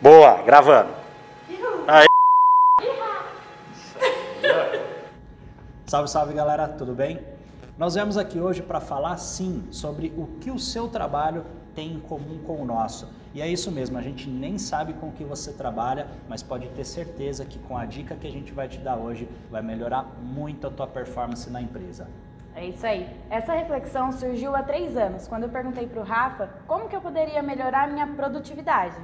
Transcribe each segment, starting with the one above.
Boa, gravando. Aí. Salve, salve galera, tudo bem? Nós viemos aqui hoje para falar sim sobre o que o seu trabalho tem em comum com o nosso. E é isso mesmo, a gente nem sabe com o que você trabalha, mas pode ter certeza que com a dica que a gente vai te dar hoje vai melhorar muito a tua performance na empresa. É isso aí. Essa reflexão surgiu há três anos, quando eu perguntei para o Rafa como que eu poderia melhorar a minha produtividade.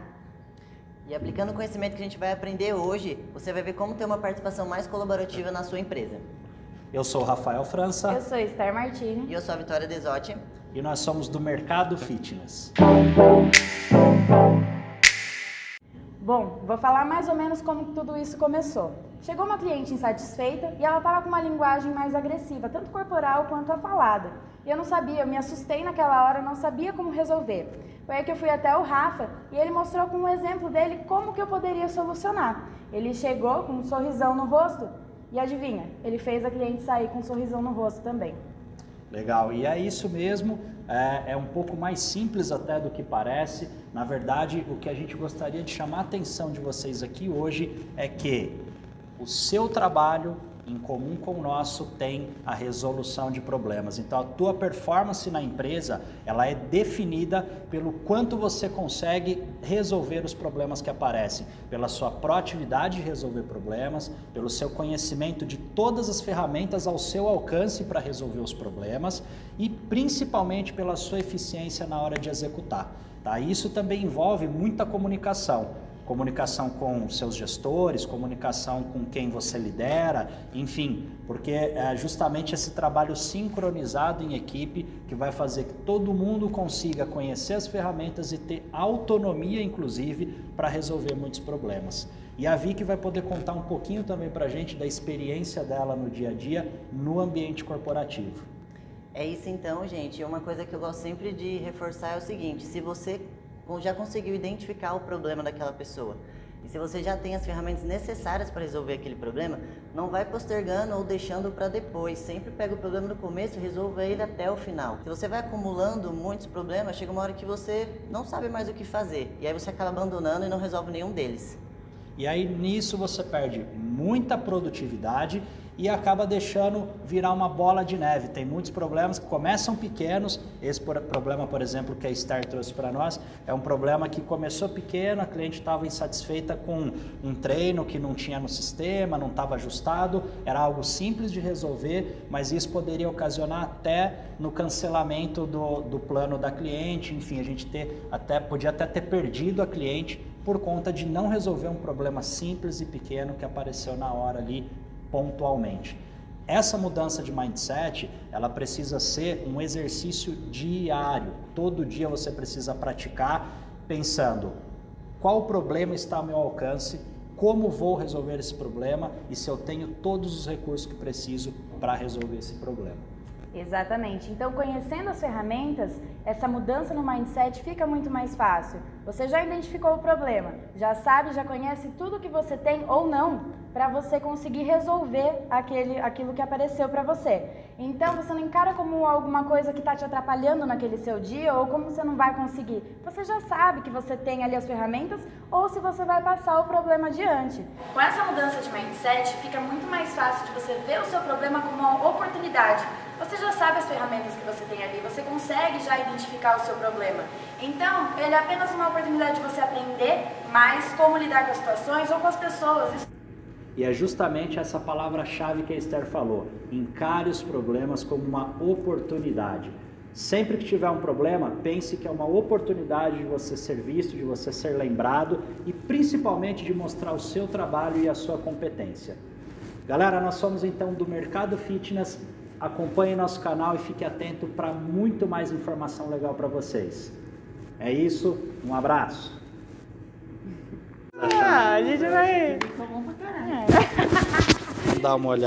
E aplicando o conhecimento que a gente vai aprender hoje, você vai ver como ter uma participação mais colaborativa na sua empresa. Eu sou o Rafael França. Eu sou Esther Martini. E eu sou a Vitória Desotti. E nós somos do Mercado Fitness. Vou falar mais ou menos como tudo isso começou. Chegou uma cliente insatisfeita e ela estava com uma linguagem mais agressiva, tanto corporal quanto a falada. E eu não sabia, eu me assustei naquela hora, não sabia como resolver. Foi aí que eu fui até o Rafa e ele mostrou com um exemplo dele como que eu poderia solucionar. Ele chegou com um sorrisão no rosto e adivinha, ele fez a cliente sair com um sorrisão no rosto também. Legal, e é isso mesmo, é, é, um pouco mais simples até do que parece. Na verdade, o que a gente gostaria de chamar a atenção de vocês aqui hoje é que o seu trabalho em comum com o nosso tem a resolução de problemas. Então a tua performance na empresa, ela é definida pelo quanto você consegue resolver os problemas que aparecem, pela sua proatividade de resolver problemas, pelo seu conhecimento de todas as ferramentas ao seu alcance para resolver os problemas e principalmente pela sua eficiência na hora de executar. Tá? Isso também envolve muita comunicação comunicação com seus gestores, comunicação com quem você lidera, enfim, porque é justamente esse trabalho sincronizado em equipe que vai fazer que todo mundo consiga conhecer as ferramentas e ter autonomia, inclusive, para resolver muitos problemas. E a Vicky vai poder contar um pouquinho também para a gente da experiência dela no dia a dia no ambiente corporativo. É isso então, gente. Uma coisa que eu gosto sempre de reforçar é o seguinte: se você já conseguiu identificar o problema daquela pessoa. E se você já tem as ferramentas necessárias para resolver aquele problema, não vai postergando ou deixando para depois. Sempre pega o problema no começo e resolva ele até o final. Se você vai acumulando muitos problemas, chega uma hora que você não sabe mais o que fazer. E aí você acaba abandonando e não resolve nenhum deles. E aí nisso você perde muita produtividade e acaba deixando virar uma bola de neve. Tem muitos problemas que começam pequenos. Esse problema, por exemplo, que a Star trouxe para nós, é um problema que começou pequeno, a cliente estava insatisfeita com um treino que não tinha no sistema, não estava ajustado, era algo simples de resolver, mas isso poderia ocasionar até no cancelamento do, do plano da cliente, enfim, a gente ter, até, podia até ter perdido a cliente por conta de não resolver um problema simples e pequeno que apareceu na hora ali pontualmente. Essa mudança de mindset, ela precisa ser um exercício diário. Todo dia você precisa praticar pensando qual problema está ao meu alcance, como vou resolver esse problema e se eu tenho todos os recursos que preciso para resolver esse problema. Exatamente. Então, conhecendo as ferramentas, essa mudança no mindset fica muito mais fácil. Você já identificou o problema, já sabe, já conhece tudo que você tem ou não para você conseguir resolver aquele, aquilo que apareceu para você. Então você não encara como alguma coisa que está te atrapalhando naquele seu dia ou como você não vai conseguir. Você já sabe que você tem ali as ferramentas ou se você vai passar o problema adiante. Com essa mudança de mindset, fica muito mais fácil de você ver o seu problema como uma oportunidade. Você já sabe as ferramentas que você tem ali, você consegue já identificar o seu problema. Então, ele é apenas uma oportunidade de você aprender mais como lidar com as situações ou com as pessoas. E é justamente essa palavra-chave que a Esther falou: encare os problemas como uma oportunidade. Sempre que tiver um problema, pense que é uma oportunidade de você ser visto, de você ser lembrado e principalmente de mostrar o seu trabalho e a sua competência. Galera, nós somos então do Mercado Fitness. Acompanhe nosso canal e fique atento para muito mais informação legal para vocês. É isso, um abraço. Ah, a gente vai. Dá uma olhada.